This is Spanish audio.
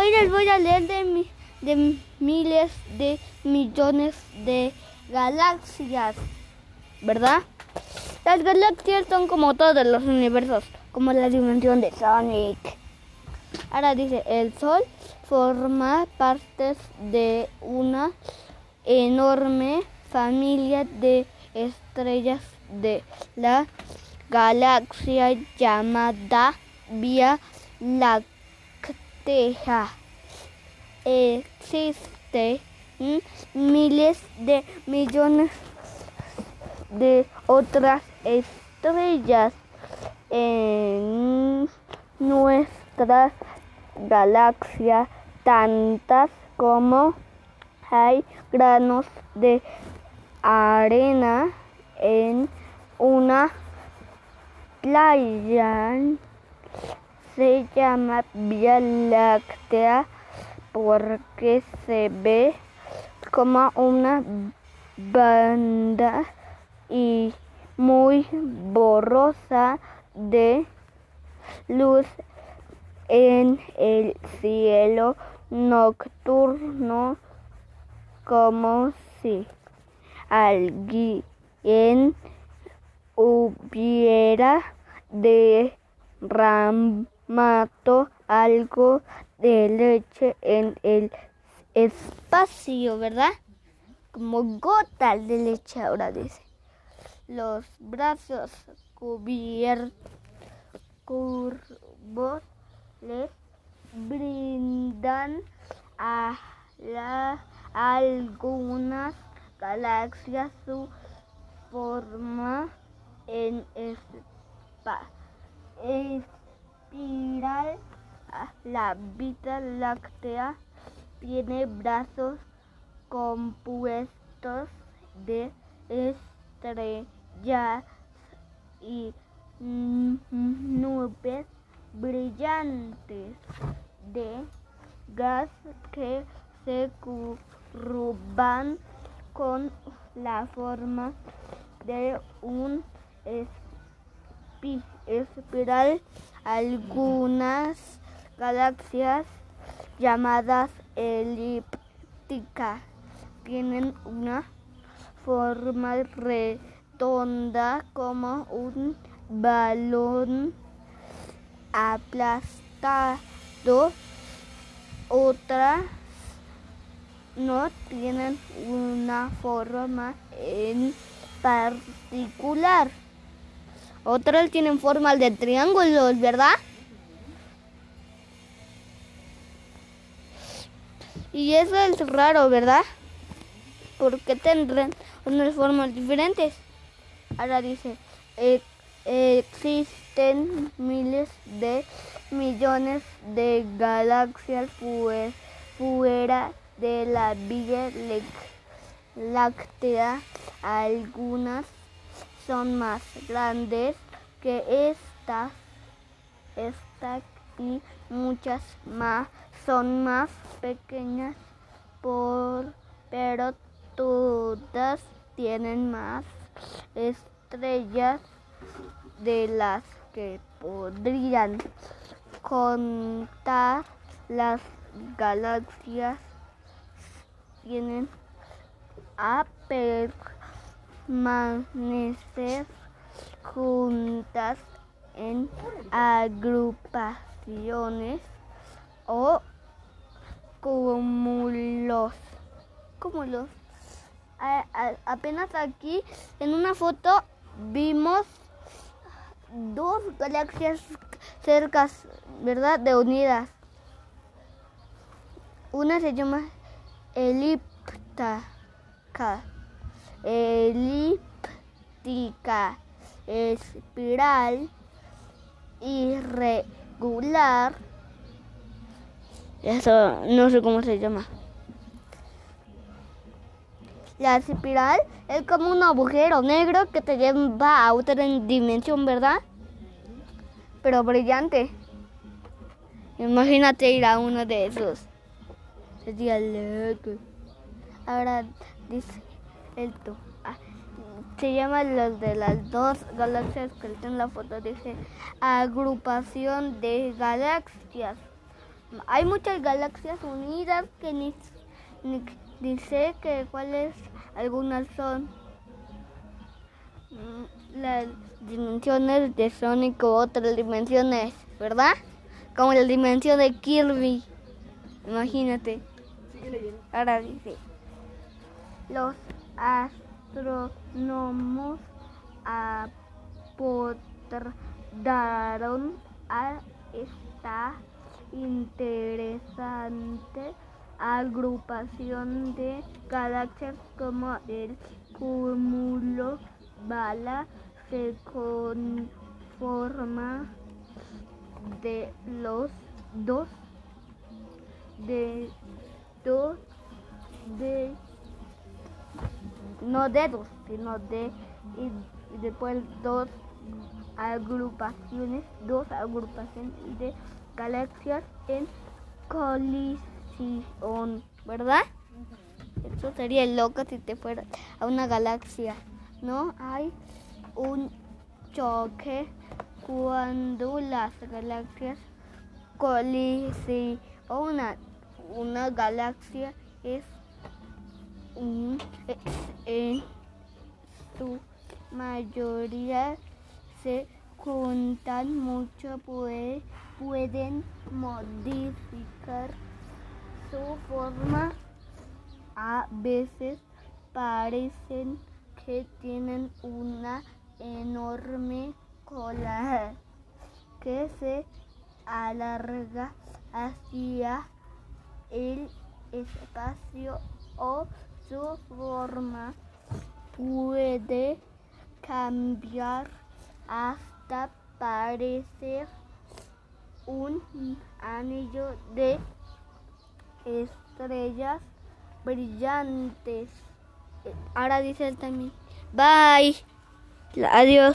hoy les voy a leer de, de miles de millones de galaxias, ¿verdad? Las galaxias son como todos los universos, como la dimensión de Sonic. Ahora dice, el Sol forma parte de una enorme familia de estrellas de la galaxia llamada Vía Láctea. Existen miles de millones de otras estrellas en nuestra galaxia, tantas como hay granos de arena en una playa. Se llama Vía Láctea porque se ve como una banda y muy borrosa de luz en el cielo nocturno como si alguien hubiera derramado algo de leche en el espacio, ¿verdad? Como gotas de leche ahora dice. Los brazos cubiertos, les brindan a la, algunas galaxias su forma en espiral. La Vía Láctea tiene brazos compuestos de estrellas y nubes brillantes de gas que se curvan con la forma de un espiral. Algunas galaxias llamadas elípticas tienen una forma redonda como un balón aplastado. Otras no tienen una forma en particular. Otras tienen forma de triángulos, ¿verdad? Y eso es raro, ¿verdad? Porque tendrán unas formas diferentes. Ahora dice, existen miles de millones de galaxias fuera de la Vía Láctea. Algunas son más grandes que estas, esta y muchas más. Son más pequeñas, por, pero todas tienen más estrellas de las que podrían contar. Las galaxias tienen a permanecer juntas en agrupaciones o cúmulos. Cúmulos. apenas aquí en una foto vimos dos galaxias cercas, ¿verdad? De unidas. Una se llama elíptica, elíptica, espiral, irregular. Eso no sé cómo se llama. La espiral es como un agujero negro que te lleva a otra dimensión, ¿verdad? Pero brillante. Imagínate ir a uno de esos. Sería loco. Ahora dice esto. Ah, se llama los de las dos galaxias que está en la foto. Dice agrupación de galaxias. hay muchas galaxias unidas que ni, ni, sé que cuáles algunas son mm, las dimensiones de Sonic o otras dimensiones, ¿verdad? Como la dimensión de Kirby. Imagínate. Ahora dice, los astrónomos aportaron a esta interesante agrupación de galaxias como el cúmulo bala se conforma de los dos de dos no dedos sino de y, después dos agrupaciones dos agrupaciones de galaxias en colisión verdad eso sería loco si te fuera a una galaxia no hay un choque cuando las galaxias colisionan. Una galaxia es un, en su mayoría se juntan mucho, puede, pueden modificar su forma. A veces parecen que tienen una enorme cola que se alarga hacia el espacio o su forma puede cambiar hasta parecer un anillo de estrellas brillantes. Ahora dice él también. Bye. Adiós.